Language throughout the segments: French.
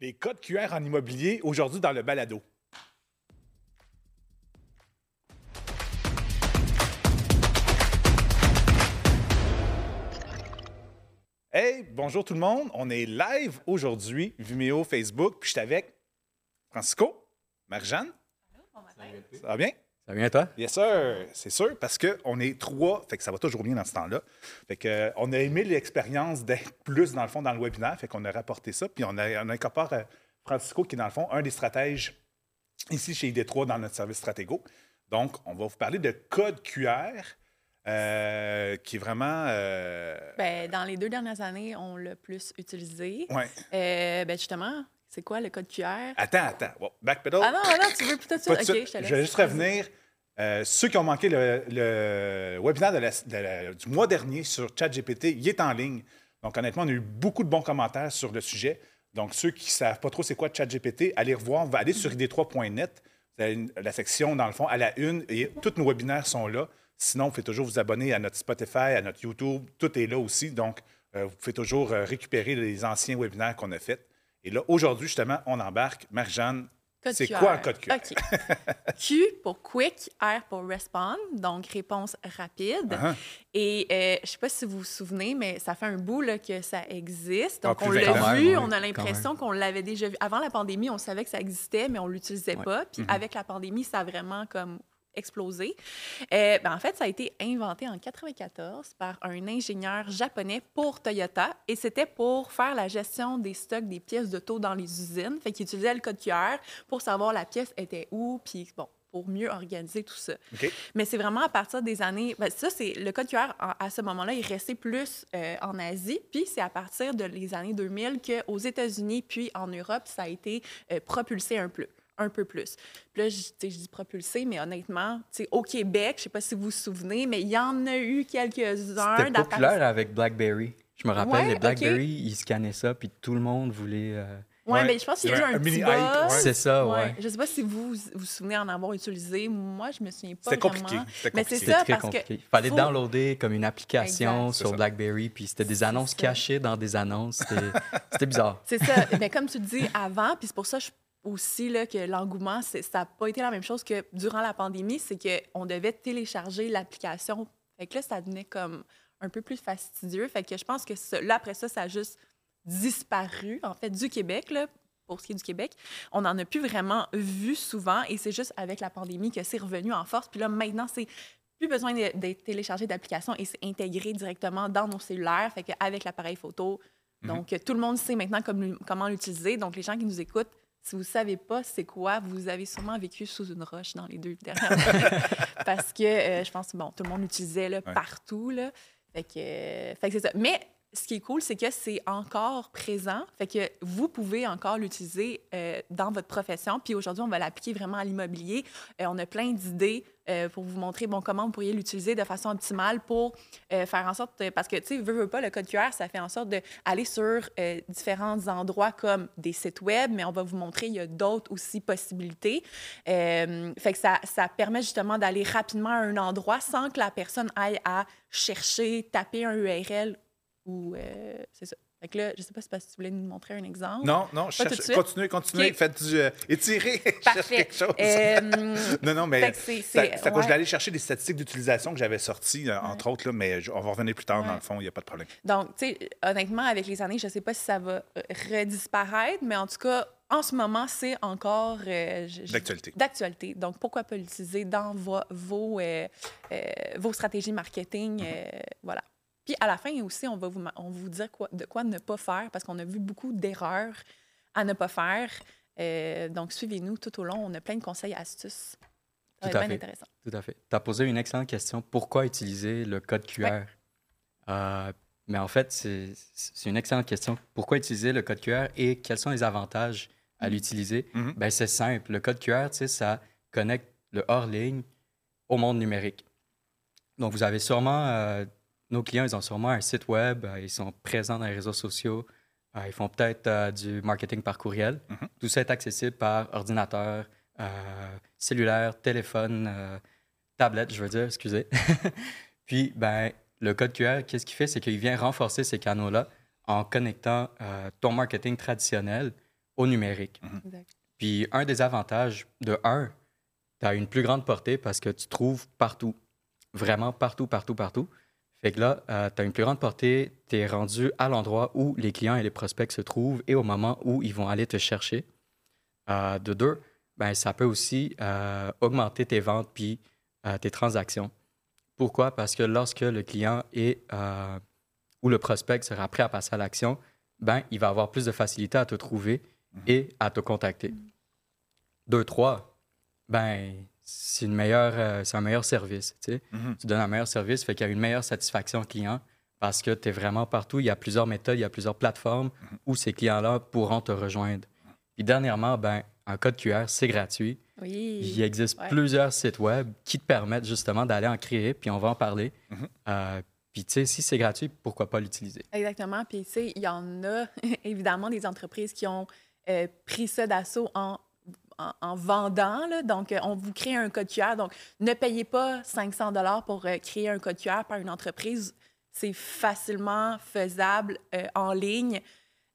Les codes QR en immobilier aujourd'hui dans le balado. Hey, bonjour tout le monde. On est live aujourd'hui, Vimeo, Facebook, puis je suis avec Francisco, Marjane. Ça va bien? Ça va bien, toi? Bien sûr, c'est sûr, parce qu'on est trois, fait que ça va toujours bien dans ce temps-là. Fait que, euh, on a aimé l'expérience d'être plus, dans le fond, dans le webinaire, fait qu'on a rapporté ça, puis on, a, on incorpore euh, Francisco, qui est, dans le fond, un des stratèges ici chez ID3 dans notre service Stratégo. Donc, on va vous parler de code QR, euh, qui est vraiment... euh, Ben, dans les deux dernières années, on l'a plus utilisé. ouais. Euh, ben, justement, c'est quoi le code QR? Attends, attends. Bon, backpedal. Ah non, non, tu veux plutôt de OK, suite. je te laisse. je vais juste revenir. Euh, ceux qui ont manqué le, webinaire de du mois dernier sur ChatGPT, il est en ligne. Donc, honnêtement, on a eu beaucoup de bons commentaires sur le sujet. Donc, ceux qui ne savent pas trop c'est quoi ChatGPT, allez revoir. On va aller sur id3.net. Vous avez une- la section, dans le fond, à la une. Et tous nos webinaires sont là. Sinon, vous pouvez toujours vous abonner à notre Spotify, à notre YouTube. Tout est là aussi. Donc, euh, vous pouvez toujours euh, récupérer les anciens webinaires qu'on a faits. Et là, aujourd'hui, justement, on embarque. Marjane, Code c'est QR. quoi un code QR? OK. Q pour quick, R pour respond, donc réponse rapide. Uh-huh. Et euh, je ne sais pas si vous vous souvenez, mais ça fait un bout là, que ça existe. Ah, Donc, on l'a vu, on a l'impression qu'on l'avait déjà vu. Avant la pandémie, on savait que ça existait, mais on ne l'utilisait Ouais. pas. Puis Mhm. avec la pandémie, ça a vraiment comme explosé. Euh, ben, en fait, ça a été inventé en 94 par un ingénieur japonais pour Toyota et c'était pour faire la gestion des stocks des pièces d'auto dans les usines. Fait qu'il utilisait le code QR pour savoir la pièce était où, puis bon, pour mieux organiser tout ça. Mais c'est vraiment à partir des années. ben, ça, c'est le code QR à ce moment-là, il restait plus euh, en Asie. Puis c'est à partir de les années 2000 qu'aux États-Unis puis en Europe, ça a été euh, propulsé un peu. Un peu plus. Puis là, je, dis propulsé, mais honnêtement, tu sais, au Québec, je sais pas si vous vous souvenez, mais il y en a eu quelques-uns. C'était populaire avec BlackBerry. Je me rappelle, Ouais, les. BlackBerry, ils scannaient ça, puis tout le monde voulait... euh, Ouais, Ouais, mais je pense qu'il y a eu un, un mini petit ouais. C'est ça, Ouais. ouais. Je sais pas si vous vous vous souvenez en avoir utilisé. Moi, je me souviens pas C'était compliqué. vraiment. C'était Mais c'est compliqué. ça, très parce que compliqué. Il fallait faut- downloader comme une application Exact. Sur. BlackBerry, puis c'était des annonces cachées dans des annonces. C'était bizarre. C'est ça. Mais comme tu le dis avant, puis c'est pour ça je- aussi là, que l'engouement, ça n'a pas été la même chose que durant la pandémie, c'est qu'on devait télécharger l'application. Fait que là, ça devenait comme un peu plus fastidieux. Fait que je pense que ça- là, après ça, ça a juste disparu, en fait, du Québec, là, pour ce qui est du Québec. On n'en a plus vraiment vu souvent et c'est juste avec la pandémie que c'est revenu en force. Puis là, maintenant, c'est plus besoin de- d'être téléchargé d'application et c'est intégré directement dans nos cellulaires. Fait qu'avec l'appareil photo, Mhm. donc, tout le monde sait maintenant comme- comment l'utiliser. Donc, les gens qui nous écoutent, si vous ne savez pas c'est quoi, vous avez sûrement vécu sous une roche dans les deux dernières années. Parce que euh, je pense que bon, tout le monde l'utilisait là, Ouais. partout. Là. Fait que, euh, fait que c'est ça. Mais ce qui est cool, c'est que c'est encore présent. Fait que vous pouvez encore l'utiliser euh, dans votre profession. Puis aujourd'hui, on va l'appliquer vraiment à l'immobilier. Euh, on a plein d'idées euh, pour vous montrer bon, comment vous pourriez l'utiliser de façon optimale pour faire en sorte, parce que, tu sais, veux, veux pas, le code QR, ça fait en sorte d'aller sur différents endroits comme des sites web, mais on va vous montrer, il y a d'autres aussi possibilités. Fait que ça, ça permet justement d'aller rapidement à un endroit sans que la personne aille à chercher, taper un URL ou... euh, c'est ça. Fait que là, je sais pas si tu voulais nous montrer un exemple. Non, non, je cherche. Continuez, continuez. Faites du. euh, étirez. cherche quelque chose. Euh, non, non, mais. c'est- Ça, c'est- ça, je ouais. vais aller chercher des statistiques d'utilisation que j'avais sorties, euh, entre autres, là, mais je- on va revenir plus tard, dans Ouais. le fond, il n'y a pas de problème. Donc, tu sais, honnêtement, avec les années, je ne sais pas si ça va redisparaître, mais en tout cas, en ce moment, c'est encore euh, D'actualité. d'actualité. Donc, pourquoi pas l'utiliser dans vo- vos, vos stratégies marketing? euh, voilà. Puis à la fin aussi, on va vous, on va vous dire quoi, de quoi ne pas faire parce qu'on a vu beaucoup d'erreurs à ne pas faire. Euh, donc, suivez-nous tout au long. On a plein de conseils et astuces. Ça Tout va à bien fait. intéressant. Tout à fait. Tu as posé une excellente question. Pourquoi utiliser le code QR? Euh, mais en fait, c'est c'est une excellente question. Pourquoi utiliser le code QR et quels sont les avantages à Mhm. l'utiliser? Mhm. Ben, c'est simple. Le code QR, tu sais, ça connecte le hors-ligne au monde numérique. Donc, vous avez sûrement, euh, nos clients, ils ont sûrement un site web, euh, ils sont présents dans les réseaux sociaux, euh, ils font peut-être euh, du marketing par courriel. Mhm. Tout ça est accessible par ordinateur, euh, cellulaire, téléphone, euh, tablette, je veux dire, excusez. Puis, ben, le code QR, qu'est-ce qu'il fait? C'est qu'il vient renforcer ces canaux-là en connectant euh, ton marketing traditionnel au numérique. Exact. Puis un des avantages, de un, tu as une plus grande portée parce que tu trouves partout. Vraiment partout, partout, partout. Fait que là, tu as une plus grande portée, tu es rendu à l'endroit où les clients et les prospects se trouvent et au moment où ils vont aller te chercher. Euh, de deux, ben, ça peut aussi euh, augmenter tes ventes puis euh, tes transactions. Pourquoi? Parce que lorsque le client est, euh, ou le prospect sera prêt à passer à l'action, ben, il va avoir plus de facilité à te trouver et à te contacter. Deux, trois, ben, c'est une meilleure, euh, c'est un meilleur service. Tu, sais. Mhm. tu donnes un meilleur service, fait qu'il y a une meilleure satisfaction client parce que tu es vraiment partout. Il y a plusieurs méthodes, il y a plusieurs plateformes où ces clients-là pourront te rejoindre. Puis dernièrement, ben, un code QR, c'est gratuit. Oui. Il existe Ouais. plusieurs sites web qui te permettent justement d'aller en créer, puis on va en parler. Mhm. Euh, puis tu sais, si c'est gratuit, pourquoi pas l'utiliser? Exactement. Puis, tu sais, il y en a évidemment des entreprises qui ont euh, pris ça d'assaut en, en, en vendant. là. Donc, euh, on vous crée un code QR. Donc, ne payez pas 500 pour euh, créer un code QR par une entreprise. C'est facilement faisable euh, en ligne.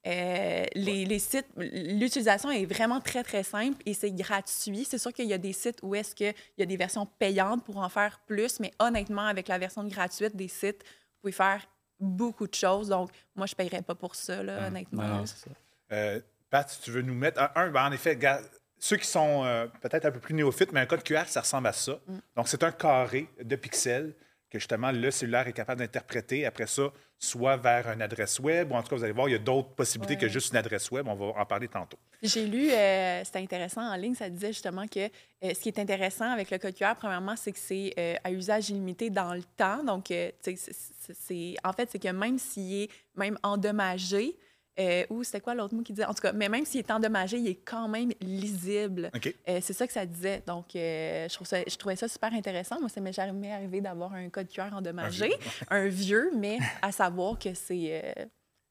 Euh, les, les sites, l'utilisation est vraiment très, très simple et c'est gratuit. C'est sûr qu'il y a des sites où est-ce qu'il y a des versions payantes pour en faire plus, mais honnêtement, avec la version gratuite des sites, vous pouvez faire beaucoup de choses. Donc, moi, je ne paierais pas pour ça, là, honnêtement. Non, non, c'est ça. Euh, Pat, si tu veux nous mettre. Un, un, ben, en effet, gars, ceux qui sont euh, peut-être un peu plus néophytes, mais un code QR, ça ressemble à ça. Donc, c'est un carré de pixels que justement le cellulaire est capable d'interpréter. Après ça, soit vers une adresse web, ou en tout cas, vous allez voir, il y a d'autres possibilités Ouais. que juste une adresse web. On va en parler tantôt. J'ai lu, euh, c'était intéressant en ligne, ça disait justement que euh, ce qui est intéressant avec le code QR, premièrement, c'est que c'est euh, à usage illimité dans le temps. Donc, c'est- en fait, c'est que même s'il est même endommagé, euh, ou c'était quoi l'autre mot qui disait? En tout cas, mais même s'il est endommagé, il est quand même lisible. Euh, c'est ça que ça disait. Donc, euh, je, trouve ça, je trouvais ça super intéressant. Moi, ça m'est jamais arrivé d'avoir un code QR endommagé, un vieux, mais à savoir que c'est.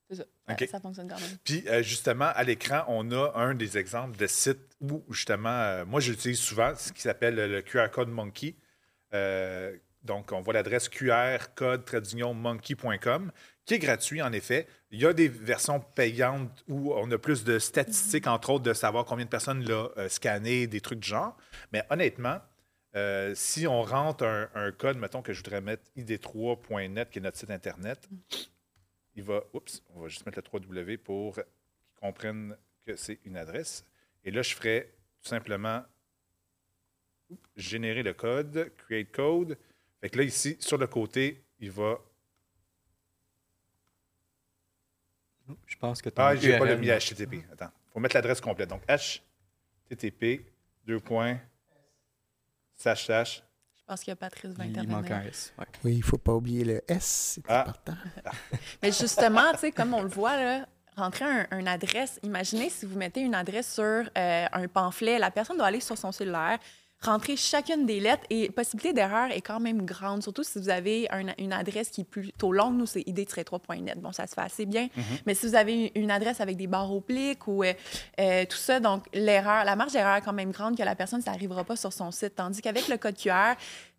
c'est ça. Ça- fonctionne quand même. Puis, euh, justement, à l'écran, on a un des exemples de sites où, justement, euh, moi, j'utilise souvent ce qui s'appelle le QR Code Monkey. Euh, donc, on voit l'adresse QR code monkey.com, qui est gratuit, en effet. Il y a des versions payantes où on a plus de statistiques, entre autres, de savoir combien de personnes l'ont euh, scanné, des trucs du genre. Mais honnêtement, euh, si on rentre un, code, mettons que je voudrais mettre id3.net, qui est notre site Internet, il va. Oups, on va juste mettre le 3W pour qu'ils comprennent que c'est une adresse. Et là, je ferai tout simplement générer le code, create code. Fait que là, ici, sur le côté, il va. Je pense que tu Ah, j'ai pas le mis HTTP. Attends. Il faut mettre l'adresse complète. Donc, HTTP, deux points, slash, slash. Je pense qu'il y a Patrice va Il intervenir. manque un S. ouais. Oui, il ne faut pas oublier le S, c'est Ah. important. Mais justement, tu sais, comme on le voit, là, rentrer un, une adresse, imaginez si vous mettez une adresse sur euh, un pamphlet, la personne doit aller sur son cellulaire, rentrer chacune des lettres et possibilité d'erreur est quand même grande, surtout si vous avez un- une adresse qui est plutôt longue. Nous, c'est id-3.net. Bon, ça se fait assez bien. Mais si vous avez une adresse avec des barres obliques ou euh, euh, tout ça, donc l'erreur, la marge d'erreur est quand même grande que la personne, ça n'arrivera pas sur son site. Tandis qu'avec le code QR,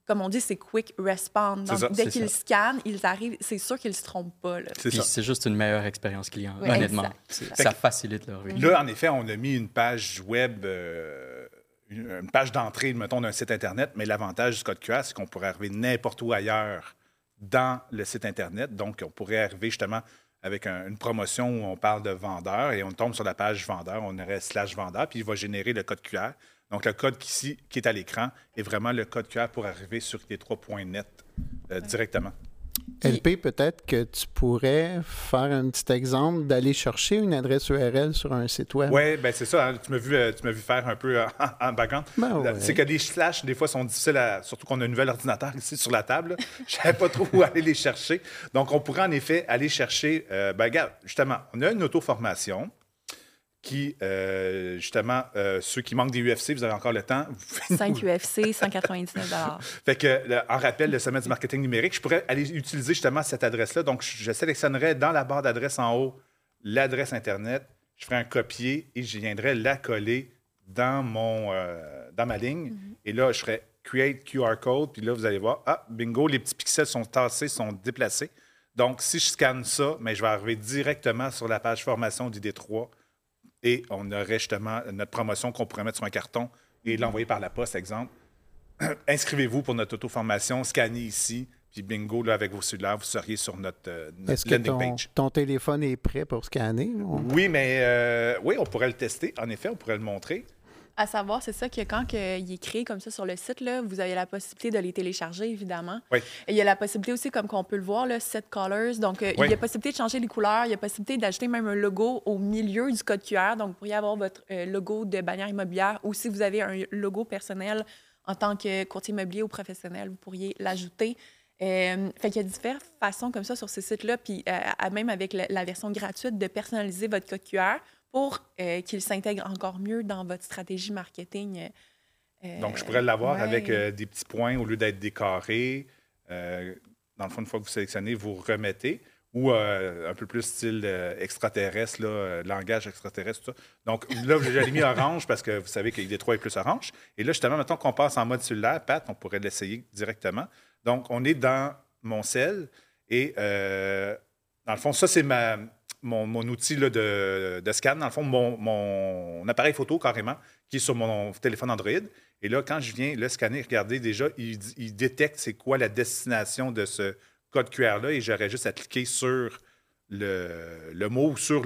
comme on dit, c'est quick respond. Donc, ça, dès qu'ils scannent, ils arrivent, c'est sûr qu'ils ne se trompent pas. Là. C'est Puis ça. c'est juste une meilleure expérience client, Oui, honnêtement. Ça facilite leur vie. Là, en effet, on a mis une page web, euh, une, page d'entrée, mettons, d'un site Internet, mais l'avantage du code QR, c'est qu'on pourrait arriver n'importe où ailleurs dans le site Internet. Donc, on pourrait arriver justement avec un- une promotion où on parle de vendeur et on tombe sur la page vendeur, on aurait slash vendeur, puis il va générer le code QR. Donc, le code qui, ici, qui est à l'écran est vraiment le code QR pour arriver sur les trois points net euh, directement. LP, peut-être que tu pourrais faire un petit exemple d'aller chercher une adresse URL sur un site web. Oui, ben c'est ça. hein. Tu m'as vu, euh, tu m'as vu faire un peu euh, en background. Ben ouais. C'est que les slash, des fois, sont difficiles à. Surtout qu'on a un nouvel ordinateur ici sur la table. Je ne savais pas trop où aller les chercher. Donc, on pourrait en effet aller chercher. euh, ben, regarde, justement, on a une auto-formation qui, euh, justement, euh, ceux qui manquent des UFC, vous avez encore le temps. Vous pouvez 5 nous- UFC, 199 fait que, le- en rappel, le sommet du marketing numérique, je pourrais aller utiliser justement cette adresse-là. Donc, je sélectionnerais dans la barre d'adresse en haut l'adresse Internet, je ferais un copier et je viendrais la coller dans, mon, euh, dans ma ligne. Et là, je ferais Create QR Code. Puis là, vous allez voir, ah, bingo, les petits pixels sont tassés, sont déplacés. Donc, si je scanne ça, mais je vais arriver directement sur la page formation d'ID3 et on aurait justement notre promotion qu'on pourrait mettre sur un carton et l'envoyer par la poste, exemple. Inscrivez-vous pour notre auto-formation, scannez ici, puis bingo, là, avec vos cellulaires, vous seriez sur notre, euh, notre Est-ce que landing ton, page. ton téléphone est prêt pour scanner? Oui, mais euh, oui, on pourrait le tester. En effet, on pourrait le montrer. À savoir, c'est ça que quand que il est créé comme ça sur le site, là, vous avez la possibilité de les télécharger, évidemment. Oui. Et il y a la possibilité aussi, comme qu'on peut le voir, là, set colors. Donc, euh, Oui. il y a possibilité de changer les couleurs. Il y a possibilité d'ajouter même un logo au milieu du code QR. Donc, vous pourriez avoir votre euh, logo de bannière immobilière ou si vous avez un logo personnel en tant que courtier immobilier ou professionnel, vous pourriez l'ajouter. Euh, fait qu'il y a différentes façons comme ça sur ce site-là, puis euh, même avec la, la version gratuite de personnaliser votre code QR pour euh, qu'il s'intègre encore mieux dans votre stratégie marketing. euh, Donc, je pourrais l'avoir ouais. avec euh, des petits points au lieu d'être. Euh, dans le fond, une fois que vous sélectionnez, vous remettez. Ou euh, un peu plus style euh, extraterrestre, là, euh, langage extraterrestre, tout ça. Donc là, j'ai mis orange parce que vous savez que ID3 est plus orange. Et là, justement, maintenant qu'on passe en mode cellulaire, Pat, on pourrait l'essayer directement. Donc, on est dans mon cell et euh, dans le fond, ça, c'est ma, mon, outil de, de scan. Dans le fond, mon, appareil photo carrément qui est sur mon téléphone Android. Et là, quand je viens le scanner, regardez déjà, il, détecte c'est quoi la destination de ce code QR-là et j'aurais juste à cliquer sur le, le mot ou sur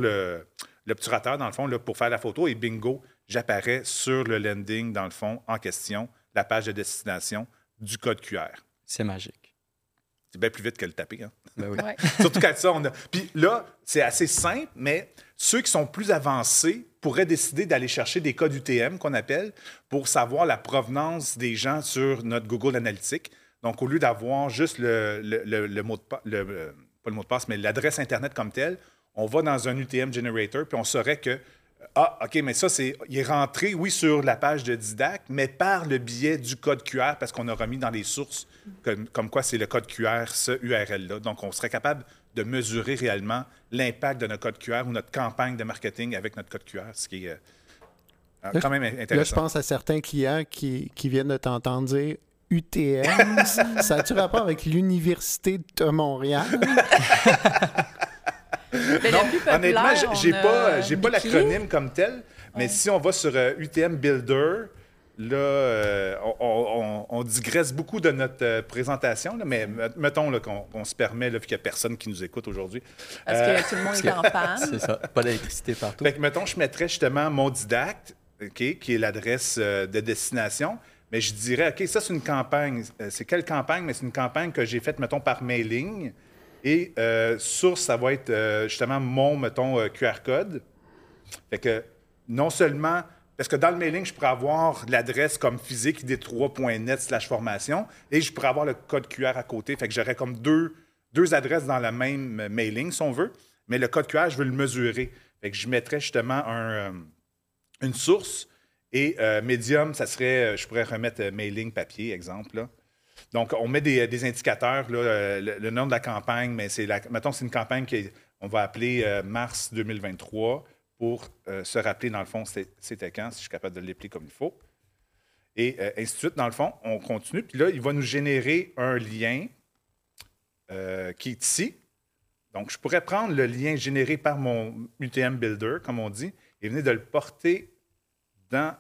l'obturateur, dans le fond, pour faire la photo et bingo, j'apparais sur le landing, dans le fond, en question, la page de destination du code QR. C'est magique. C'est bien plus vite que le taper. Hein? Ben oui. Ouais. Surtout quand ça, on a. Puis là, c'est assez simple, mais ceux qui sont plus avancés pourraient décider d'aller chercher des codes UTM qu'on appelle pour savoir la provenance des gens sur notre Google Analytics. Donc, au lieu d'avoir juste le, le- le- le mot de passe, pas le mot de passe, mais l'adresse Internet comme telle, on va dans un UTM generator, puis on saurait que ah, OK, mais ça, c'est. Il est rentré, oui, sur la page de Didac, mais par le biais du code QR, parce qu'on a remis dans les sources comme, comme quoi c'est le code QR, ce URL-là. Donc, on serait capable de mesurer réellement l'impact de notre code QR ou notre campagne de marketing avec notre code QR, ce qui est euh, Là, quand même Là, je intéressant. pense à certains clients qui, qui viennent de t'entendre dire UTM. ça a-tu rapport avec l'Université de Montréal? Non, honnêtement, j'ai- pas, pas l'acronyme comme tel, mais Ouais. si on va sur euh, UTM Builder, là, euh, on, on- on digresse beaucoup de notre euh, présentation, là, mais met- mettons là, qu'on qu'on se permet, là, vu qu'il n'y a personne qui nous écoute aujourd'hui. Parce Euh, que tout le monde est en panne. C'est ça. Pas d'électricité partout. Fait que, mettons, je mettrais justement mon didacte, OK, qui est l'adresse euh, de destination, mais je dirais, OK, ça, c'est une campagne. C'est quelle campagne? Mais c'est une campagne que j'ai faite, mettons, par mailing. Et euh, source, ça va être euh, justement mon, mettons, euh, QR code. Fait que non seulement, parce que dans le mailing, je pourrais avoir l'adresse comme physique id3.net slash formation et je pourrais avoir le code QR à côté. Fait que j'aurais comme deux, deux adresses dans le même euh, mailing, si on veut. Mais le code QR, je veux le mesurer. Fait que je mettrais justement un, euh, une source et euh, Medium, ça serait, je pourrais remettre mailing papier, exemple. là. Donc, on met des, des indicateurs, là, le, nom de la campagne, mais c'est la, mettons, c'est une campagne qu'on va appeler mars 2023 pour euh, se rappeler, dans le fond, c'était quand, si je suis capable de l'épeler comme il faut. Et euh, ainsi de suite, dans le fond, on continue. Puis là, il va nous générer un lien euh, qui est ici. Donc, je pourrais prendre le lien généré par mon UTM Builder, comme on dit, et venir de le porter dans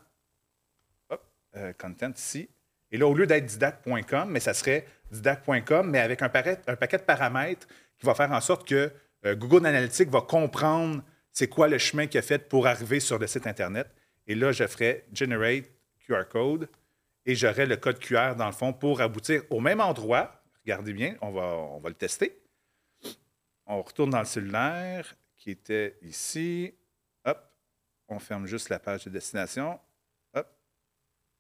Content ici. Et là, au lieu d'être didac.com, mais ça serait didac.com, mais avec un, paquet- de paramètres qui va faire en sorte que Google Analytics va comprendre c'est quoi le chemin qu'il a fait pour arriver sur le site Internet. Et là, je ferai Generate QR Code et j'aurai le code QR dans le fond pour aboutir au même endroit. Regardez bien, on va, le tester. On retourne dans le cellulaire qui était ici. Hop, on ferme juste la page de destination. Hop,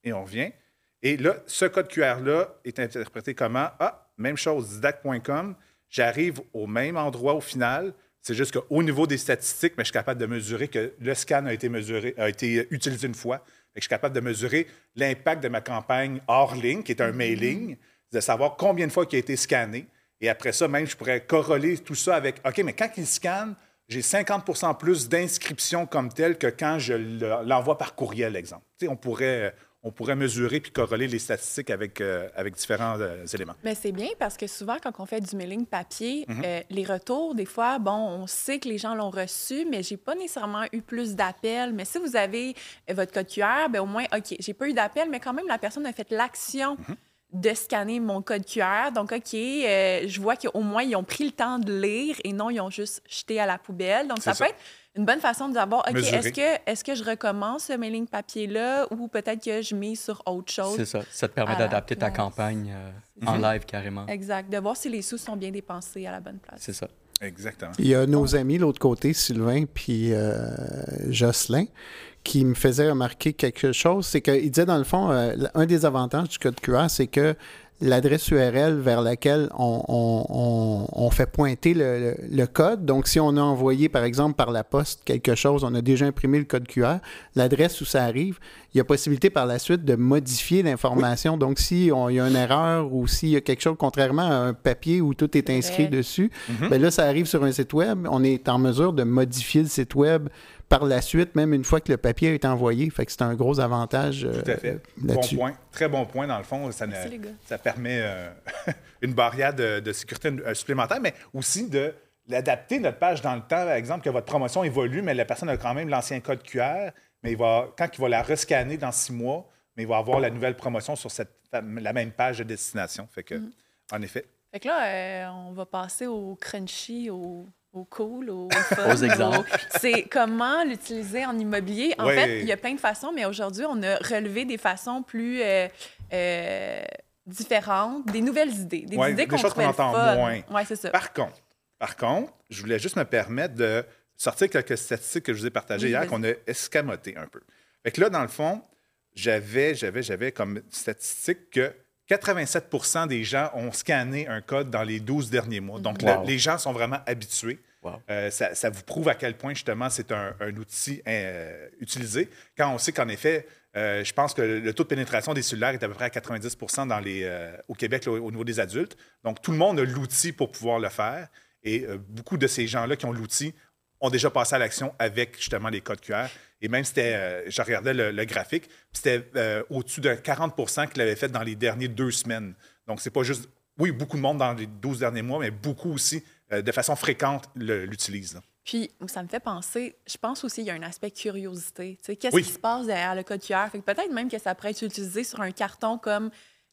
et on revient. Et là, ce code QR-là est interprété comment? Ah, même chose, didac.com. J'arrive au même endroit au final. C'est juste qu'au niveau des statistiques, mais je suis capable de mesurer que le scan a été, mesuré, a été utilisé une fois. Je suis capable de mesurer l'impact de ma campagne hors ligne, qui est un mailing, de savoir combien de fois il a été scanné. Et après ça, même, je pourrais corroler tout ça avec OK, mais quand il scanne, j'ai 50% plus d'inscriptions comme telles que quand je le- l'envoie par courriel, exemple. On, pourrait, on pourrait mesurer puis corréler les statistiques avec, euh, avec différents euh, éléments. Mais c'est bien parce que souvent, quand on fait du mailing papier, Mhm. euh, les retours, des fois, bon, on sait que les gens l'ont reçu, mais j'ai pas nécessairement eu plus d'appels. Mais si vous avez votre code QR, ben au moins, OK, j'ai pas eu d'appel, mais quand même, la personne a fait l'action Mhm. de scanner mon code QR. Donc, OK, euh, je vois qu'au moins, ils ont pris le temps de lire et non, ils ont juste jeté à la poubelle. Donc, ça. peut être une bonne façon de savoir, OK, Mesurer. est-ce que, est que je recommence ce mailing papier-là ou peut-être que je mise sur autre chose? C'est ça. Ça te permet d'adapter ta campagne euh, en live carrément. Exact. De voir si les sous sont bien dépensés à la bonne place. C'est ça. Exactement. Il y a nos amis de l'autre côté, Sylvain puis euh, Jocelyn, qui me faisaient remarquer quelque chose. C'est qu'il disait, dans le fond, euh, un des avantages du code QR, c'est que l'adresse URL vers laquelle on, on- on- on fait pointer le, le- le code. Donc, si on a envoyé, par exemple, par la poste quelque chose, on a déjà imprimé le code QR, l'adresse où ça arrive, il y a possibilité par la suite de modifier l'information. Donc, si on- il y a une erreur ou s'il y a quelque chose, contrairement à un papier où tout est inscrit dessus, Mhm. ben là, ça arrive sur un site web. On est en mesure de modifier le site web par la suite, même une fois que le papier est envoyé. Fait que c'est un gros avantage euh, Tout à fait. Bon point. Très bon point, dans le fond. Ça, ne- Merci, les gars. ça permet euh, une barrière de, de sécurité euh, supplémentaire, mais aussi de l'adapter, notre page, dans le temps. Par exemple, que votre promotion évolue, mais la personne a quand même l'ancien code QR, mais il va, quand il va la rescanner dans six mois, mais il va avoir la nouvelle promotion sur cette, la même page de destination. Fait que, Mhm. en effet. Fait que là, euh, on va passer au crunchy, au, au cool, au fun. Aux exemples. au- C'est comment l'utiliser en immobilier. En fait, il y a plein de façons, mais aujourd'hui, on a relevé des façons plus euh, euh, différentes, des nouvelles idées, des Ouais, idées qu'on entend fun. moins. Ouais, c'est ça. Par contre, par contre, je voulais juste me permettre de sortir quelques statistiques que je vous ai partagées Oui, hier, qu'on a escamoté un peu. Fait que là, dans le fond, j'avais, j'avais, j'avais comme statistique que 87 des gens ont scanné un code dans les 12 derniers mois. Donc, Wow. le- les gens sont vraiment habitués. Euh, ça, vous prouve à quel point, justement, c'est un, outil euh, utilisé. Quand on sait qu'en effet, euh, je pense que le taux de pénétration des cellulaires est à peu près à 90 dans les, au Québec au niveau des adultes. Donc, tout le monde a l'outil pour pouvoir le faire. Et beaucoup de ces gens-là qui ont l'outil ont déjà passé à l'action avec justement les codes QR. Et même, c'était, je regardais le, graphique, c'était au-dessus de 40% qui l'avaient fait dans les dernières deux semaines. Donc, c'est pas juste, oui, beaucoup de monde dans les 12 derniers mois, mais beaucoup aussi, euh, de façon fréquente, là. Puis, ça me fait penser, je pense aussi qu'il y a un aspect curiosité. Tu sais, Qu'est-ce Oui. qui se passe derrière le code QR? Fait que peut-être même que ça pourrait être utilisé sur un carton comme.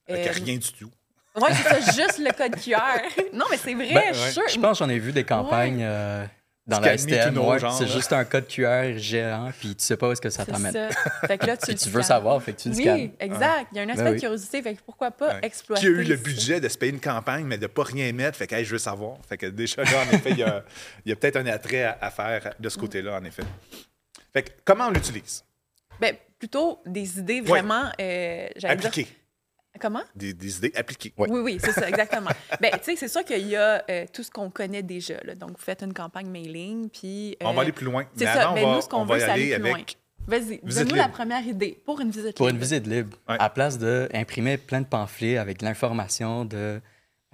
Avec euh, rien du tout. Ouais, c'est ça, juste le code QR. non, mais c'est vrai, Ben, je suis ouais. Je pense que j'en ai vu des campagnes euh, dans la STM. ouais, c'est juste un code QR géant, puis tu sais pas où est-ce que ça t'amène. Fait que là, tu, Puis tu veux savoir, fait que tu le Oui, scannes. exact. Il y a un aspect Ben de oui. curiosité. Fait que pourquoi pas Ouais. exploiter Qui a eu le budget de se payer une campagne, mais de ne pas rien mettre. Fait que, hey, je veux savoir. Fait que déjà, là, en effet, il y a, il y a peut-être un attrait à, à faire de ce côté-là, en effet. Fait que, comment on l'utilise? Ben, plutôt des idées vraiment. euh, j'allais dire- Appliquer. Comment? Des, des idées appliquées. Ouais. Oui, oui, c'est ça, exactement. ben, tu sais, c'est sûr qu'il y a euh, tout ce qu'on connaît déjà. là. Donc, vous faites une campagne mailing, puis. On euh, va aller plus loin. c'est Mais ça. avant, Ben, on va, nous, ce qu'on on va veut, y c'est aller aller plus avec. Vas-y, donne-nous la première idée pour une visite Pour libre. une visite libre, Ouais. à place d'imprimer plein de pamphlets avec de l'information de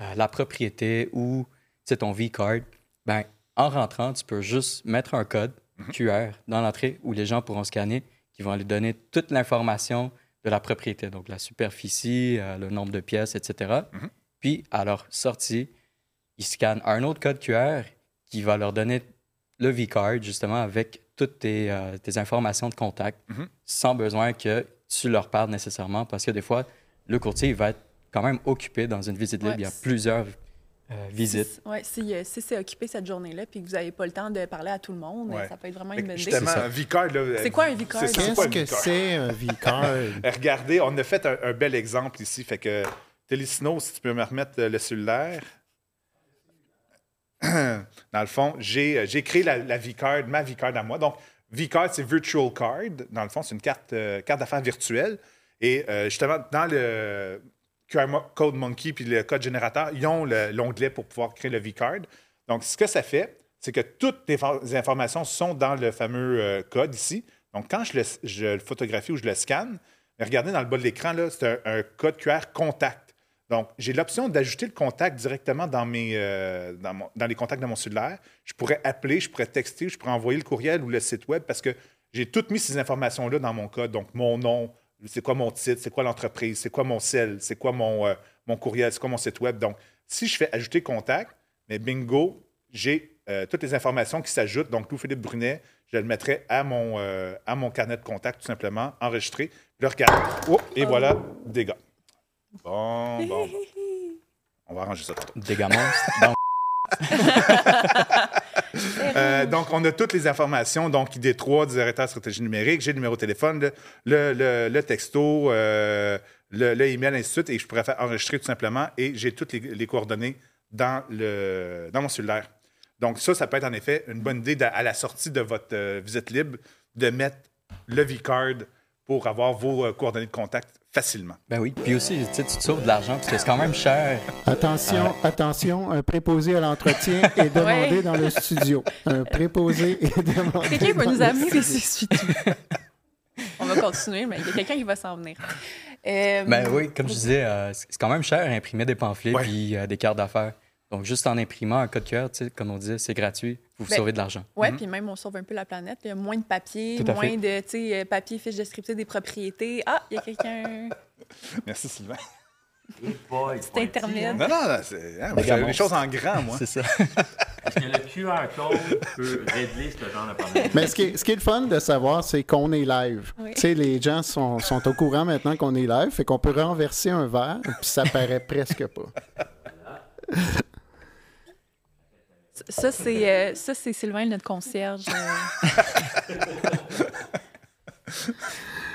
euh, la propriété ou c'est ton V-card, ben, en rentrant, tu peux juste mettre un code Mhm. QR dans l'entrée où les gens pourront scanner, qui vont lui donner toute l'information de la propriété, donc la superficie, euh, le nombre de pièces, etc. Mhm. Puis, à leur sortie, ils scannent un autre code QR qui va leur donner le V-card, justement, avec toutes tes, euh, tes informations de contact, Mhm. sans besoin que tu leur parles nécessairement, parce que des fois, le courtier il va être quand même occupé dans une visite libre. Ouais, Il y a plusieurs euh, visites. Oui, si, euh, si c'est occupé cette journée-là, puis que vous n'avez pas le temps de parler à tout le monde, Ouais. ça peut être vraiment une bonne idée. Un V-card. là, C'est quoi un V-card? c'est- c'est quoi Qu'est-ce que c'est un V-card? Euh, Regardez, on a fait un, un bel exemple ici. Fait que, Télésino, si tu peux me remettre euh, le cellulaire. Dans le fond, j'ai j'ai créé la, la V-Card, ma V-Card à moi. Donc, V-Card, c'est Virtual Card. Dans le fond, c'est une carte, euh, carte d'affaires virtuelle. Et euh, justement, dans le QR Code Monkey puis le code générateur, ils ont le- l'onglet pour pouvoir créer le V-Card. Donc, ce que ça fait, c'est que toutes les, for- les informations sont dans le fameux euh, code ici. Donc, quand je le, photographie ou je le scanne, regardez dans le bas de l'écran, c'est un, code QR contact. Donc, j'ai l'option d'ajouter le contact directement dans, mes, euh, dans, dans les contacts de mon cellulaire. Je pourrais appeler, je pourrais texter, je pourrais envoyer le courriel ou le site web parce que j'ai toutes mis ces informations-là dans mon code. Donc, mon nom, c'est quoi mon titre, c'est quoi l'entreprise, c'est quoi mon cell, c'est quoi mon, euh, mon courriel, c'est quoi mon site web? Donc, si je fais ajouter contact, mais bingo, j'ai euh, toutes les informations qui s'ajoutent. Donc, Louis-Philippe Brunet, je le mettrai à mon, euh, à mon carnet de contact, tout simplement, enregistré. Je le regarde. Oh, et voilà, dégâts. Bon, bon, bon. On va arranger ça. Dégâts monstres. Donc, Euh, donc, on a toutes les informations. Donc, ID3, directeur stratégie numérique, j'ai le numéro de téléphone, le, le, texto, euh, le, email, ainsi de suite. Et je pourrais faire enregistrer tout simplement et j'ai toutes les, coordonnées dans, mon cellulaire. Donc, ça, ça peut être en effet une bonne idée à la sortie de votre euh, visite libre de mettre le V-Card pour avoir vos coordonnées de contact facilement. ben oui. Puis aussi, tu sais, tu te sauves de l'argent parce que c'est quand même cher. Attention, attention, un préposé à l'entretien est demandé Ouais. dans le studio. Un préposé est demandé. Quelqu'un va dans nous amener des essuie-tout. On va continuer, mais il y a quelqu'un qui va s'en venir. Euh, Ben oui, comme je disais, euh, c'est quand même cher imprimer des pamphlets Ouais. puis euh, des cartes d'affaires. Donc, juste en imprimant un code QR, tu sais, comme on disait, c'est gratuit. Vous Ben, sauvez de l'argent. Oui, puis même on sauve un peu la planète. Il y a moins de papier, moins fait. de tu sais, euh, papier, fiche descriptive des propriétés. Ah, il y a quelqu'un. Merci, Sylvain. C'est Internet. Non, non, hein, moi, Les choses en grand, moi. C'est ça. Est-ce que le QR code peut régler ce genre de problème? Mais ce qui, est, ce qui est le fun de savoir, c'est qu'on est live. Oui. Tu sais, les gens sont, sont au courant maintenant qu'on est live, fait qu'on peut renverser un verre, puis ça paraît presque pas. Ça, c'est euh, ça, c'est Sylvain, notre concierge. euh.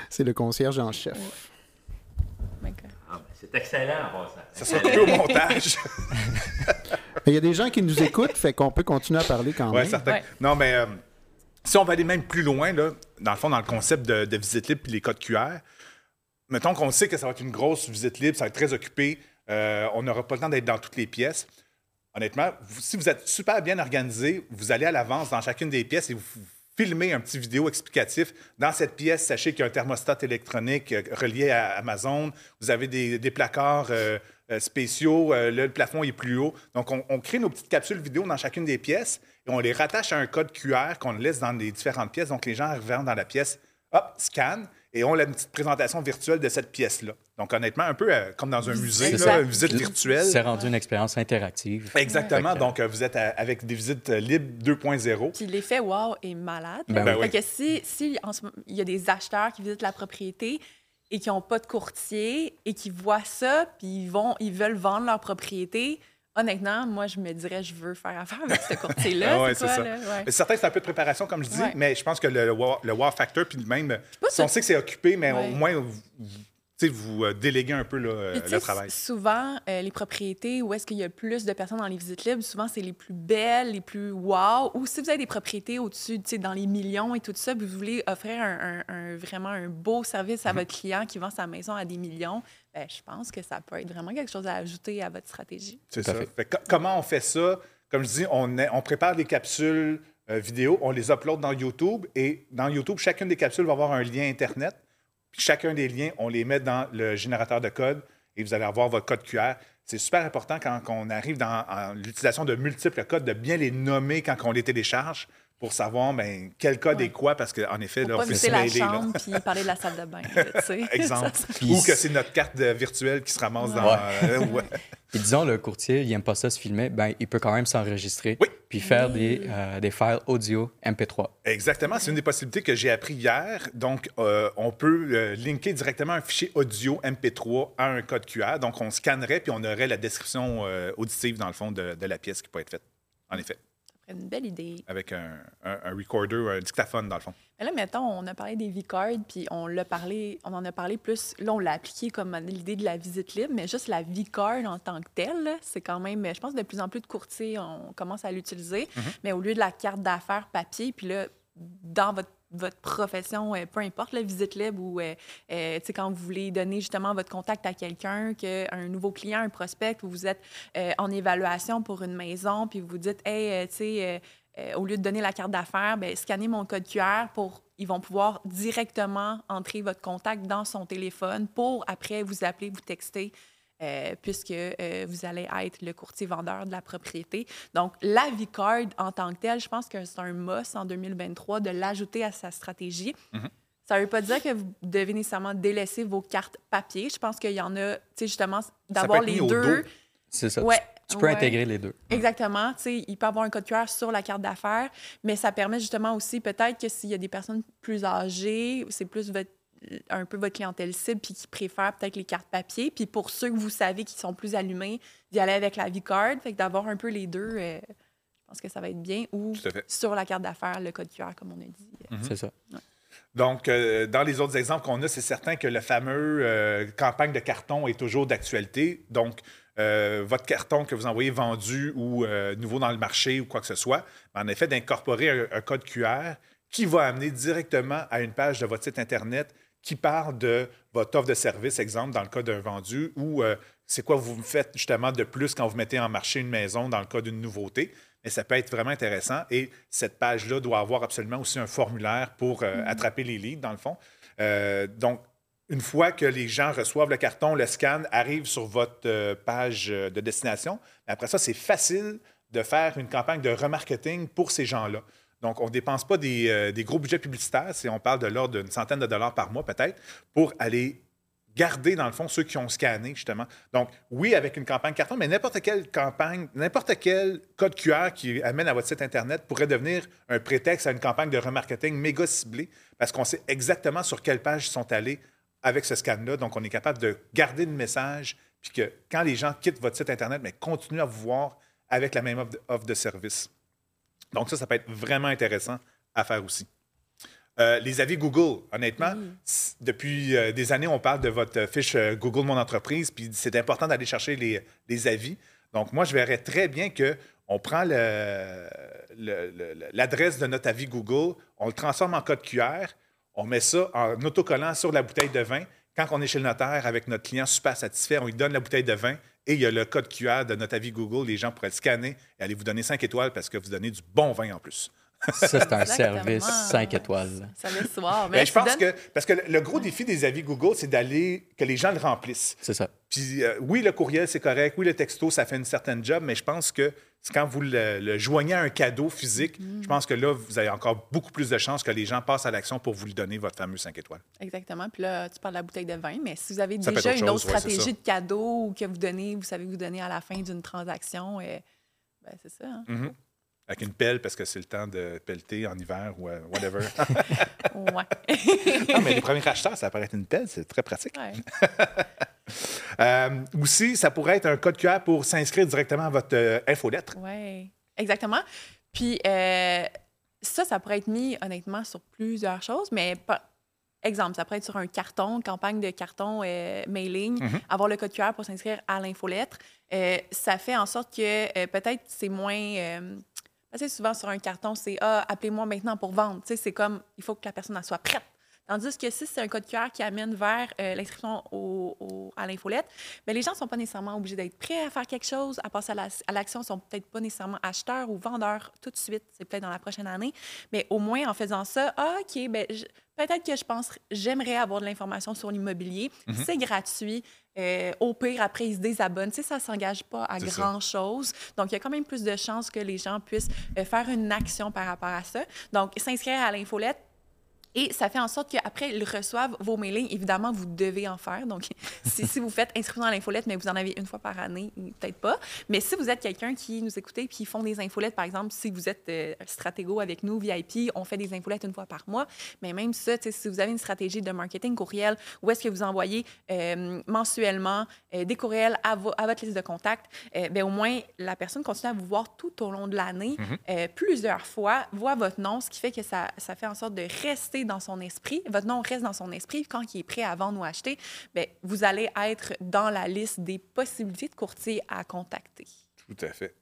C'est le concierge en chef. my God. Ah, ben, c'est excellent en passant. Ça sera coupé au montage. Mais il y a des gens qui nous écoutent, fait qu'on peut continuer à parler quand Oui, même. certain. Ouais. Non, mais euh, si on va aller même plus loin, là, dans le fond, dans le concept de, de visite libre puis les codes QR, mettons qu'on sait que ça va être une grosse visite libre, ça va être très occupé, euh, on n'aura pas le temps d'être dans toutes les pièces. Honnêtement, si vous êtes super bien organisé, vous allez à l'avance dans chacune des pièces et vous filmez un petit vidéo explicatif. Dans cette pièce, sachez qu'il y a un thermostat électronique euh, relié à Amazon. Vous avez des, placards euh, euh, spéciaux. le plafond est plus haut. Donc, on, on crée nos petites capsules vidéo dans chacune des pièces et on les rattache à un code QR qu'on laisse dans les différentes pièces. Donc, les gens arrivant dans la pièce, hop, scan et ont la petite présentation virtuelle de cette pièce-là. Donc, honnêtement, un peu euh, comme dans un musée, là, une visite virtuelle. C'est rendu une expérience interactive. Exactement. Donc, euh, vous êtes à- avec des visites euh, libres 2.0. Puis l'effet wow est malade. Ben oui. Fait que si, si en ce moment, il y a des acheteurs qui visitent la propriété et qui n'ont pas de courtier et qui voient ça, puis ils, vont, ils veulent vendre leur propriété, honnêtement, moi, je me dirais, je veux faire affaire avec ce courtier-là. Ah ouais, c'est ça. là? Ouais. Mais Certains, c'est un peu de préparation, comme je dis, Ouais. mais je pense que le wow, le wow factor, puis même, si on sait que c'est occupé, mais au moins, vous, vous- tu sais, vous euh, déléguez un peu là, euh, le travail. Souvent, euh, les propriétés où est-ce qu'il y a plus de personnes dans les visites libres, souvent, c'est les plus belles, les plus wow. Ou si vous avez des propriétés au-dessus, tu sais, dans les millions et tout ça, puis vous voulez offrir un, un- un- vraiment un beau service à votre client qui vend sa maison à des millions, ben, je pense que ça peut être vraiment quelque chose à ajouter à votre stratégie. C'est Tout à ça. fait. Fait que co- comment on fait ça? Comme je dis, on, est- on prépare des capsules euh, vidéo, on les upload dans YouTube et dans YouTube, chacune des capsules va avoir un lien Internet. Chacun des liens, on les met dans le générateur de code et vous allez avoir votre code QR. C'est super important quand on arrive dans l'utilisation de multiples codes, de bien les nommer quand on les télécharge pour savoir ben, quel code Ouais. est quoi, parce qu'en effet, là, on peut se la chambre puis parler de la salle de bain, là. Exemple. Ça, ça- Puis- Ou que c'est notre carte virtuelle qui se ramasse dans. Ouais. euh, ouais. Puis disons, le courtier, il n'aime pas ça se filmer, ben, il peut quand même s'enregistrer. Oui. Puis faire Oui. des, euh, des files audio MP3. Exactement, c'est une des possibilités que j'ai appris hier. Donc, euh, on peut euh, linker directement un fichier audio MP3 à un code QR. Donc, on scannerait puis on aurait la description euh, auditive, dans le fond, de, de la pièce qui peut être faite. En effet, Une belle idée. avec un, un- un recorder, un dictaphone, dans le fond. Mais là, mettons, on a parlé des V-cards, puis on l'a parlé, on en a parlé plus. Là, on l'a appliqué comme l'idée de la visite libre, mais juste la V-card en tant que telle, c'est quand même, je pense, de plus en plus de courtiers, on commence à l'utiliser. Mais au lieu de la carte d'affaires papier, puis là, dans votre votre profession, euh, peu importe, la visite libre ou euh, euh, quand vous voulez donner justement votre contact à quelqu'un, que un nouveau client, un prospect, ou vous êtes euh, en évaluation pour une maison, puis vous vous dites, hey, tu sais, au lieu de donner la carte d'affaires, ben, scannez mon code QR pour. Ils vont pouvoir directement entrer votre contact dans son téléphone pour après vous appeler, vous texter, euh, puisque euh, vous allez être le courtier vendeur de la propriété. Donc, la V-Card en tant que telle, je pense que c'est un must en 2023 de l'ajouter à sa stratégie. Mhm. Ça ne veut pas dire que vous devez nécessairement délaisser vos cartes papier. Je pense qu'il y en a, tu sais, justement, d'avoir les deux. C'est ça. Ouais, Tu, peux ouais. intégrer les deux. Exactement. Tu sais, il peut avoir un code QR sur la carte d'affaires, mais ça permet justement aussi, peut-être que s'il y a des personnes plus âgées, c'est plus votre- un peu votre clientèle cible, puis qui préfèrent peut-être les cartes papier. Puis pour ceux que vous savez qui sont plus allumés, d'y aller avec la V-Card. Fait que d'avoir un peu les deux, euh, je pense que ça va être bien. Ou sur la carte d'affaires, le code QR, comme on a dit. Mhm. C'est ça. Donc, euh, dans les autres exemples qu'on a, c'est certain que le fameux euh, campagne de carton est toujours d'actualité. Donc, euh, votre carton que vous envoyez vendu ou euh, nouveau dans le marché ou quoi que ce soit, en effet, d'incorporer un, un code QR qui va amener directement à une page de votre site Internet qui parle de votre offre de service, exemple, dans le cas d'un vendu, ou euh, c'est quoi vous faites justement de plus quand vous mettez en marché une maison dans le cas d'une nouveauté? Mais ça peut être vraiment intéressant. Et cette page-là doit avoir absolument aussi un formulaire pour euh, attraper les leads, dans le fond. Euh, donc, une fois que les gens reçoivent le carton, le scan arrive sur votre page de destination. Après ça, c'est facile de faire une campagne de remarketing pour ces gens-là. Donc, on ne dépense pas des, euh, des gros budgets publicitaires, si on parle de l'ordre d'une centaine de dollars par mois peut-être, pour aller garder, dans le fond, ceux qui ont scanné, justement. Donc, oui, avec une campagne carton, mais n'importe quelle campagne, n'importe quel code QR qui amène à votre site Internet pourrait devenir un prétexte à une campagne de remarketing méga ciblée parce qu'on sait exactement sur quelle page ils sont allés avec ce scan-là. Donc, on est capable de garder le message, puis que quand les gens quittent votre site Internet, mais continuent à vous voir avec la même offre de service. Donc, ça, ça peut être vraiment intéressant à faire aussi. Euh, les avis Google, honnêtement, c- depuis euh, des années, on parle de votre fiche euh, Google Mon Entreprise, puis c'est important d'aller chercher les, les avis. Donc, moi, je verrais très bien qu'on prend l'adresse de notre avis Google, on le transforme en code QR, on met ça en autocollant sur la bouteille de vin. Quand on est chez le notaire avec notre client super satisfait, on lui donne la bouteille de vin et il y a le code QR de notre avis Google. Les gens pourraient le scanner et aller vous donner 5 étoiles parce que vous donnez du bon vin en plus. Ça, c'est un Exactement. service 5 étoiles. Ça le soir. Ben, Mais je pense donnes- que. Parce que le- le gros défi des avis Google, c'est d'aller. que les gens le remplissent. C'est ça. Puis euh, oui, le courriel, c'est correct. Oui, le texto, ça fait une certaine job, mais je pense que c'est quand vous le, le joignez à un cadeau physique, Mm-hmm. je pense que là, vous avez encore beaucoup plus de chances que les gens passent à l'action pour vous le donner, votre fameux 5 étoiles. Exactement. Puis là, tu parles de la bouteille de vin, mais si vous avez Ça déjà une autre chose, stratégie de cadeau ou que vous donnez, vous savez que vous donnez à la fin d'une transaction, euh, ben, c'est ça. hein. Mhm. Avec une pelle, parce que c'est le temps de pelleter en hiver ou euh, whatever. Ouais. non, mais les premiers acheteurs, ça paraît être une pelle, c'est très pratique. Ouais. Euh, aussi, ça pourrait être un code QR pour s'inscrire directement à votre euh, infolettre. Oui, exactement. Puis euh, ça, ça pourrait être mis honnêtement sur plusieurs choses, mais pas. Exemple, ça pourrait être sur un carton, campagne de carton euh, mailing, Mhm. avoir le code QR pour s'inscrire à l'infolettre. Ça fait en sorte que peut-être c'est moins. souvent sur un carton, c'est Ah, appelez-moi maintenant pour vendre. Tu sais, c'est comme il faut que la personne elle soit prête. Tandis que si c'est un code QR qui amène vers euh, l'inscription au- au- à l'infolette, bien, les gens ne sont pas nécessairement obligés d'être prêts à faire quelque chose, à passer à la- l'action. Ils ne sont peut-être pas nécessairement acheteurs ou vendeurs tout de suite. C'est peut-être dans la prochaine année. Mais au moins, en faisant ça, ah, OK, ben, peut-être que je pense, j'aimerais avoir de l'information sur l'immobilier. C'est gratuit. Euh, au pire, après, ils se désabonnent. Tu sais, ça ne s'engage pas à grand-chose. Donc, il y a quand même plus de chances que les gens puissent euh, faire une action par rapport à ça. Donc, s'inscrire à l'infolette, et ça fait en sorte qu'après, ils reçoivent vos mailings. Évidemment, vous devez en faire. Donc, si, si vous faites inscription dans l'infolette, mais vous en avez une fois par année, peut-être pas. Mais si vous êtes quelqu'un qui nous écoutez et qui font des infolettes, par exemple, si vous êtes euh, stratégo avec nous, VIP, on fait des infolettes une fois par mois. Mais même ça, si vous avez une stratégie de marketing courriel, où est-ce que vous envoyez euh, mensuellement euh, des courriels à, vo- à votre liste de contacts, euh, ben, au moins, la personne continue à vous voir tout au long de l'année, euh, plusieurs fois, voit votre nom, ce qui fait que ça, ça fait en sorte de rester dans son esprit. Votre nom reste dans son esprit. Quand il est prêt à vendre ou acheter, ben, vous allez être dans la liste des possibilités de courtiers à contacter. Tout à fait.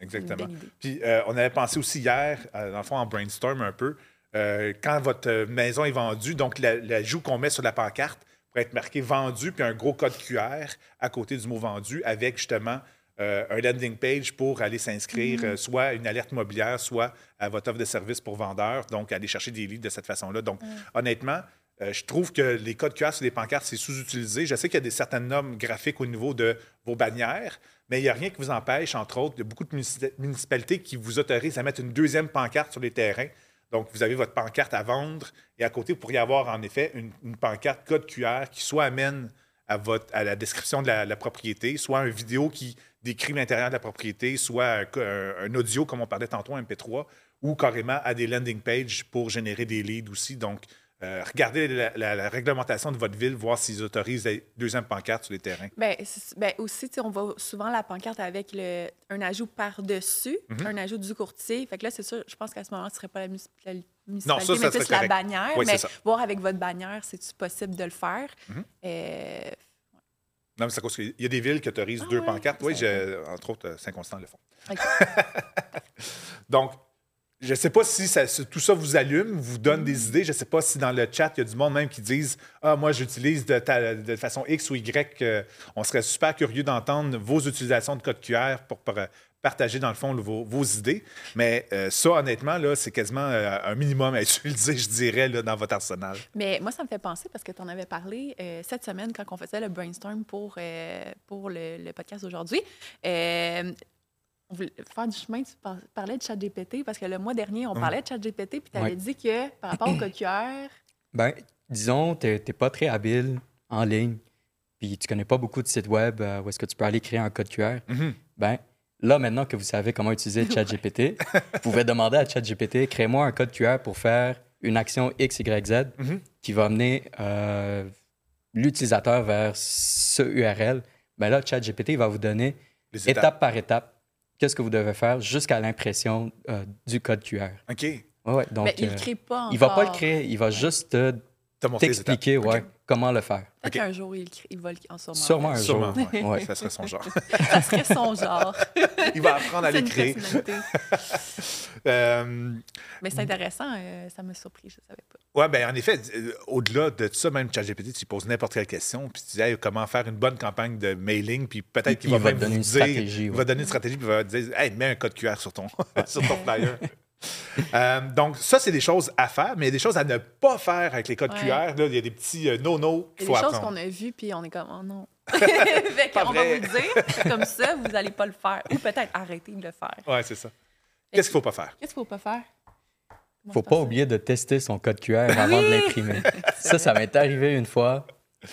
Exactement. Puis euh, on avait pensé aussi hier, euh, dans le fond, en brainstorm un peu, euh, quand votre euh, maison est vendue, donc la- l'ajout qu'on met sur la pancarte pourrait être marqué vendu, puis un gros code QR à côté du mot vendu, avec justement euh, un landing page pour aller s'inscrire, euh, soit à une alerte mobilière, soit à votre offre de service pour vendeurs, donc aller chercher des leads de cette façon-là. Donc, honnêtement, euh, je trouve que les codes QR sur les pancartes, c'est sous-utilisé. Je sais qu'il y a des certaines normes graphiques au niveau de vos bannières, mais il n'y a rien qui vous empêche, entre autres, il y a beaucoup de munici- municipalités qui vous autorisent à mettre une deuxième pancarte sur les terrains. Donc, vous avez votre pancarte à vendre et à côté, vous pourriez avoir en effet une, une pancarte code QR qui soit amène à, votre, à la description de la, la propriété, soit une vidéo qui décrit l'intérieur de la propriété, soit un, audio, comme on parlait tantôt, un MP3, ou carrément à des landing pages pour générer des leads aussi. Donc, euh, regardez la, la- la réglementation de votre ville, voir s'ils autorisent la deuxième pancarte sur les terrains. C'est- ben aussi, on voit souvent la pancarte avec le, un ajout par-dessus, Mhm. un ajout du courtier. Fait que là, c'est sûr, je pense qu'à ce moment, ce ne serait pas la municipalité, Non, ça, ça mais plus la correct. bannière. Oui, mais voir avec votre bannière, c'est-tu possible de le faire? Mhm. Euh, Non, mais c'est à cause qu'il y a des villes qui autorisent Ah deux ouais, pancartes. Oui, entre autres, euh, Saint-Constant le font. Donc, je ne sais pas si ça- si tout ça vous allume, vous donne des idées. Je ne sais pas si dans le chat, il y a du monde même qui disent Ah, moi, j'utilise de, ta- de façon X ou Y. euh, on serait super curieux d'entendre vos utilisations de code QR pour, pour, euh, partager, dans le fond, vos, vos idées. Mais euh, ça, honnêtement, là, c'est quasiment euh, un minimum à utiliser, je dirais, là, dans votre arsenal. Mais moi, ça me fait penser parce que tu en avais parlé euh, cette semaine quand on faisait le brainstorm pour, euh, pour le, le podcast d'aujourd'hui. Euh, on voulait faire du chemin, tu par- parlais de ChatGPT parce que le mois dernier, on Hum. parlait de ChatGPT puis tu avais Ouais. dit que par rapport au code QR, Ben, disons, tu n'es pas très habile en ligne, puis tu connais pas beaucoup de sites web où est-ce que tu peux aller créer un code QR. Mhm. Ben, là, maintenant que vous savez comment utiliser ChatGPT, vous pouvez demander à ChatGPT, crée-moi un code QR pour faire une action X, Y, Z Mhm. qui va amener euh, l'utilisateur vers ce URL. Ben là, ChatGPT va vous donner Les étape par étape qu'est-ce que vous devez faire jusqu'à l'impression euh, du code QR. OK. Ouais, ouais, donc, mais il ne euh, le crée pas encore. il va pas le créer, il va juste te- T'expliquer ouais, comment le faire. Peut-être OK. qu'un jour, il, va le en sûrement. Sûrement un Sûrement, jour. ouais. Ouais. Ça serait son genre. Ça serait son genre. Il va apprendre à l'écrire. Euh, Mais c'est intéressant, euh, ça m'a surpris, je ne savais pas. Oui, bien, en effet, euh, au-delà de ça, même ChatGPT, tu poses n'importe quelle question, puis tu dis Hey, comment faire une bonne campagne de mailing, puis peut-être qu'il Il va, va même vous dire- stratégie, Il ouais. va donner une stratégie, puis il va te dire Hey, mets un code QR sur ton, sur ton flyer. Euh, donc, ça, c'est des choses à faire, mais il y a des choses à ne pas faire avec les codes Ouais. QR. Là, il y a des petits euh, no-no Il qu'il y faut a des choses apprendre. qu'on a vues, puis on est comme, oh non. fait qu'on va vous le dire, comme ça, vous n'allez pas le faire. Ou peut-être arrêter de le faire. Oui, c'est ça. Qu'est-ce qu'il ne faut pas faire? Qu'est-ce qu'il ne faut pas faire? Comment faut se pas oublier de tester son code QR avant de l'imprimer. Ça, ça m'est arrivé une fois.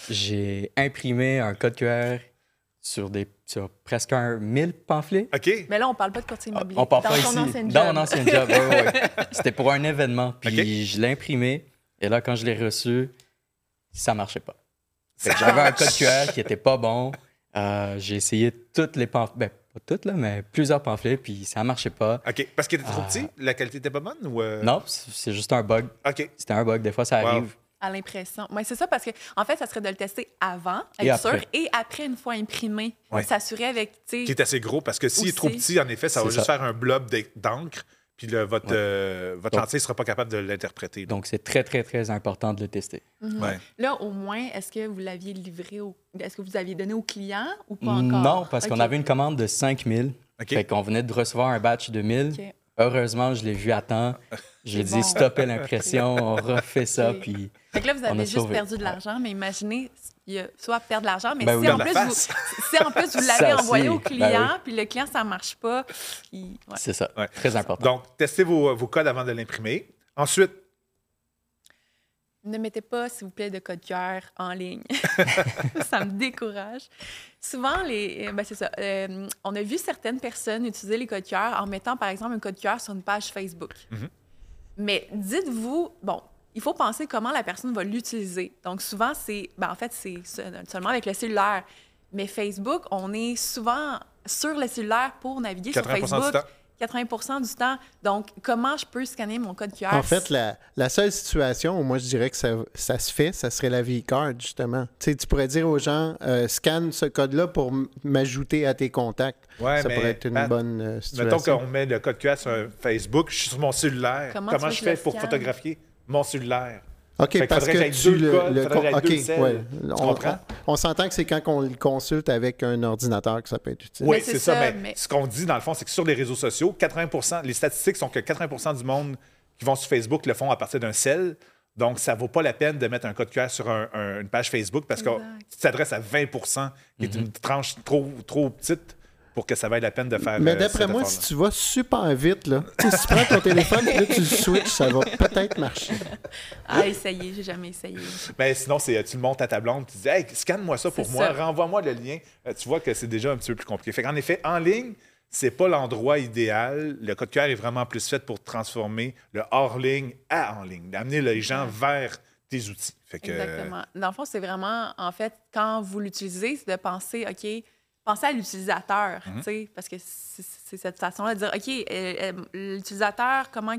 J'ai imprimé un code QR sur, des, sur presque un 1000 pamphlets. OK? Mais là, on parle pas de courtier immobilier. On parle Dans pas ton ici. ancien Dans mon ancien job, ouais, ouais. C'était pour un événement. Puis je l'ai imprimé. Et là, quand je l'ai reçu, ça marchait pas. J'avais un code QR qui était pas bon. Euh, j'ai essayé toutes les pamphlets. Ben, pas toutes, là, mais plusieurs pamphlets, puis ça marchait pas. OK. Parce qu'il était trop Ah. petit? La qualité n'était pas bonne? Ou euh? Non, c'est c'est juste un bug. OK. C'était un bug. Des fois, ça Wow. arrive. À l'impression. Oui, c'est ça, parce que en fait, ça serait de le tester avant, Et être sûr, après. et après, une fois imprimé, Ouais. s'assurer avec, Qui est assez gros, parce que s'il est trop petit, en effet, ça va juste faire un blob d'e- d'encre, puis le- votre, Ouais. euh, votre lentille ne sera pas capable de l'interpréter. Donc, c'est très, très, très important de le tester. Mhm. Ouais. Là, au moins, est-ce que vous l'aviez livré au... Est-ce que vous aviez donné au client ou pas encore? Non, parce qu'on avait une commande de 5000. OK? Fait qu'on venait de recevoir un batch de 1000. OK. Heureusement, je l'ai vu à temps. J'ai C'est dit bon. stoppez l'impression, on refait ça. Ok. Puis Fait que là, vous avez juste sauvé. perdu de l'argent, mais imaginez, il y a soit perdre de l'argent, mais Ben si, oui. en la plus vous, face. si en plus vous Ça l'avez aussi, envoyé au ben client, oui. puis le client, ça ne marche pas, puis... ouais. c'est ça. Ouais. Très important. Donc, testez vos, vos codes avant de l'imprimer. Ensuite, Ne mettez pas, s'il vous plaît, de code QR en ligne. ça me décourage. Souvent, les, euh, ben c'est ça. euh, on a vu certaines personnes utiliser les codes QR en mettant, par exemple, un code QR sur une page Facebook. Mhm. Mais dites-vous, bon, il faut penser comment la personne va l'utiliser. Donc, souvent, c'est, ben, en fait, c'est se- seulement avec le cellulaire. Mais Facebook, on est souvent sur le cellulaire pour naviguer sur 80 Facebook. Du temps. 80% du temps. Donc, comment je peux scanner mon code QR? En fait, la, la seule situation où moi je dirais que ça, ça se fait, ça serait la V-Card, justement. Tu sais, tu pourrais dire aux gens, euh, scanne ce code-là pour m'ajouter à tes contacts. Ouais, ça mais pourrait être une Pat, bonne euh, mettons situation. qu'on met le code QR sur Facebook, je suis sur mon cellulaire. Comment je fais pour scanne? photographier mon cellulaire? OK, Fait parce que que tu deux le, codes, le con- ouais. Tu On, comprends? on- on s'entend que c'est quand on le consulte avec un ordinateur que ça peut être utile. Oui, c'est ça. ça, Mais, mais- ce qu'on dit, dans le fond, c'est que sur les réseaux sociaux, 80% les statistiques sont que 80% du monde qui vont sur Facebook le font à partir d'un cell. Donc, ça ne vaut pas la peine de mettre un code QR sur un- un- une page Facebook parce que tu t'adresses à 20% qui est une tranche trop, trop petite pour que ça vaille la peine de faire. Mais euh, d'après moi, si tu vas super vite, là, tu sais, si tu prends ton téléphone et là, tu le switches, ça va peut-être marcher. Ah, essayer, j'ai jamais essayé. Ben, sinon, c'est, tu le montes à ta blonde, tu dis, hey, scanne-moi ça pour moi, renvoie-moi le lien. Euh, tu vois que c'est déjà un petit peu plus compliqué. Fait qu'en effet, en ligne, c'est pas l'endroit idéal. Le code QR est vraiment plus fait pour transformer le hors-ligne à en ligne, d'amener les gens vers tes outils. Fait que, Exactement. Dans le fond, c'est vraiment, en fait, quand vous l'utilisez, c'est de penser, OK, pensez à l'utilisateur, tu sais, parce que c'est cette façon-là de dire, OK, euh, euh, l'utilisateur, comment,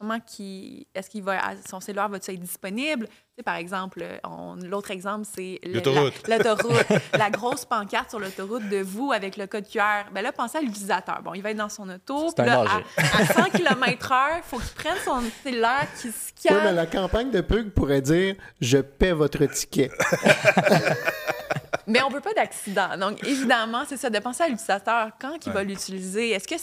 comment qui, est-ce qu'il va, son cellulaire va-t-il être disponible? Tu sais, par exemple, on- l'autre exemple, c'est L'autoroute. La, l'autoroute. la grosse pancarte sur l'autoroute de vous avec le code QR. Ben là, pensez à l'utilisateur. Bon, il va être dans son auto. C'est puis un là, danger. à, à 100 km/h, il faut qu'il prenne son cellulaire, qu'il scanne. Oui, mais la campagne de pub pourrait dire Je paie votre ticket. Mais on veut pas d'accident. Donc, évidemment, c'est ça, de penser à l'utilisateur. Quand il va l'utiliser, est-ce que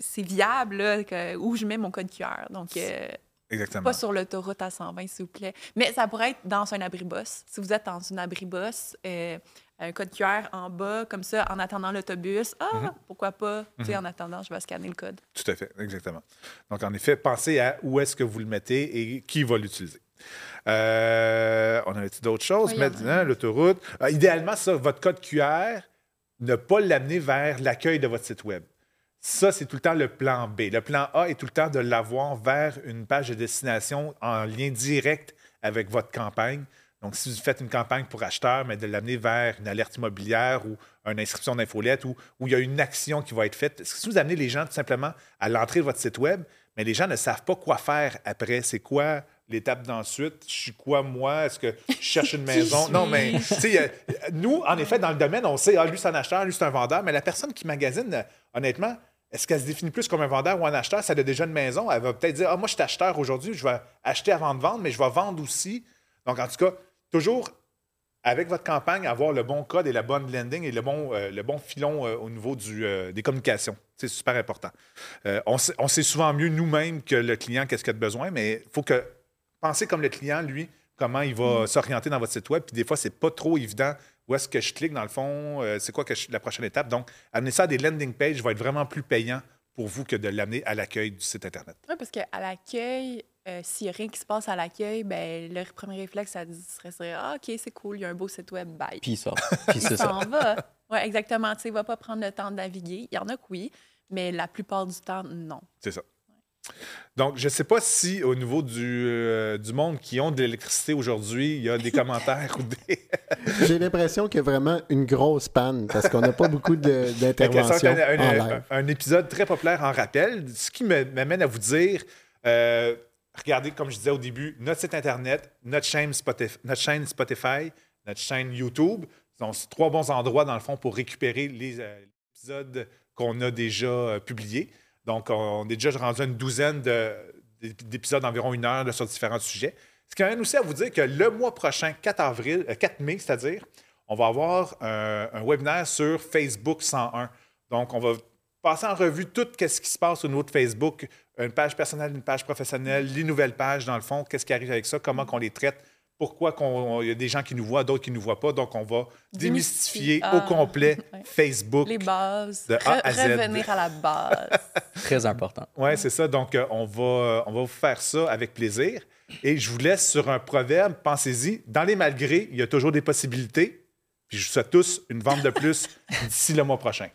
c'est viable, là, que- où je mets mon code QR? Donc, euh, exactement. pas sur l'autoroute à 120, s'il vous plaît. Mais ça pourrait être dans un abribus. Si vous êtes dans une abribus, euh, un code QR en bas, comme ça, en attendant l'autobus, ah, Mhm. pourquoi pas? Tu sais, en attendant, je vais scanner le code. Tout à fait, exactement. Donc, en effet, pensez à où est-ce que vous le mettez et qui va l'utiliser. Euh, on avait d'autres choses? Oui. Maintenant, l'autoroute. Euh, idéalement, ça, votre code QR, ne pas l'amener vers l'accueil de votre site Web. Ça, c'est tout le temps le plan B. Le plan A est tout le temps de l'avoir vers une page de destination en lien direct avec votre campagne. Donc, si vous faites une campagne pour acheteur, mais de l'amener vers une alerte immobilière ou une inscription d'infolette où, où il y a une action qui va être faite. Si vous amenez les gens tout simplement à l'entrée de votre site Web, mais les gens ne savent pas quoi faire après. C'est quoi l'étape d'ensuite? Je suis quoi, moi? Est-ce que je cherche une maison? Non, mais suis-je? tu sais, nous, en effet, dans le domaine, on sait, ah, lui, c'est un acheteur, lui, c'est un vendeur, mais la personne qui magasine, honnêtement, est-ce qu'elle se définit plus comme un vendeur ou un acheteur? Ça a déjà une maison. Elle va peut-être dire, ah, moi, je suis acheteur aujourd'hui, je vais acheter avant de vendre, mais je vais vendre aussi. Donc, en tout cas, toujours avec votre campagne, avoir le bon code et la bonne landing et le bon, euh, le bon filon euh, au niveau du, euh, des communications. C'est super important. On, sait, on sait souvent mieux nous-mêmes que le client qu'est-ce qu'il a de besoin, mais il faut que penser comme le client, lui, comment il va s'orienter dans votre site web. Puis des fois, c'est pas trop évident où est-ce que je clique dans le fond, euh, c'est quoi que je- la prochaine étape. Donc, amener ça à des landing pages va être vraiment plus payant pour vous que de l'amener à l'accueil du site Internet. Oui, parce qu'à l'accueil, euh, s'il n'y a rien qui se passe à l'accueil, ben, le premier réflexe, ça serait Ah, OK, c'est cool, il y a un beau site web, bye. Puis ça. Puis c'est ça. s'en va. Oui, exactement. Tu sais, il ne va pas prendre le temps de naviguer. Il y en a que oui, mais la plupart du temps, non. C'est ça. Donc, je ne sais pas si au niveau du, euh, du monde qui ont de l'électricité aujourd'hui, il y a des commentaires ou des. J'ai l'impression qu'il y a vraiment une grosse panne parce qu'on n'a pas beaucoup d'interventions un, un- un épisode très populaire en rappel, ce qui m'amène à vous dire euh, regardez, comme je disais au début, notre site Internet, notre chaîne Spotify, notre chaîne, Spotify, notre chaîne YouTube. Donc, c'est trois bons endroits, dans le fond, pour récupérer les euh, épisodes qu'on a déjà publiés. Donc, on est déjà rendu à une douzaine de- d'épisodes d'environ une heure sur différents sujets. Ce qui amène aussi à vous dire que le mois prochain, 4, avril, euh, 4 mai, c'est-à-dire, on va avoir un, webinaire sur Facebook 101. Donc, on va passer en revue tout ce qui se passe au niveau de Facebook, une page personnelle, une page professionnelle, les nouvelles pages, dans le fond, qu'est-ce qui arrive avec ça, comment qu'on les traite, pourquoi qu'on- il y a des gens qui nous voient, d'autres qui ne nous voient pas. Donc, on va démystifier Démystifier. au Ah. complet Ouais. Facebook. Les bases. De A à Z. Revenir à la base. Très important. Oui, c'est ça. Donc, euh, on, va, on va vous faire ça avec plaisir. Et je vous laisse sur un proverbe. Pensez-y. Dans les malgrés, il y a toujours des possibilités. Puis je vous souhaite tous une vente de plus d'ici le mois prochain.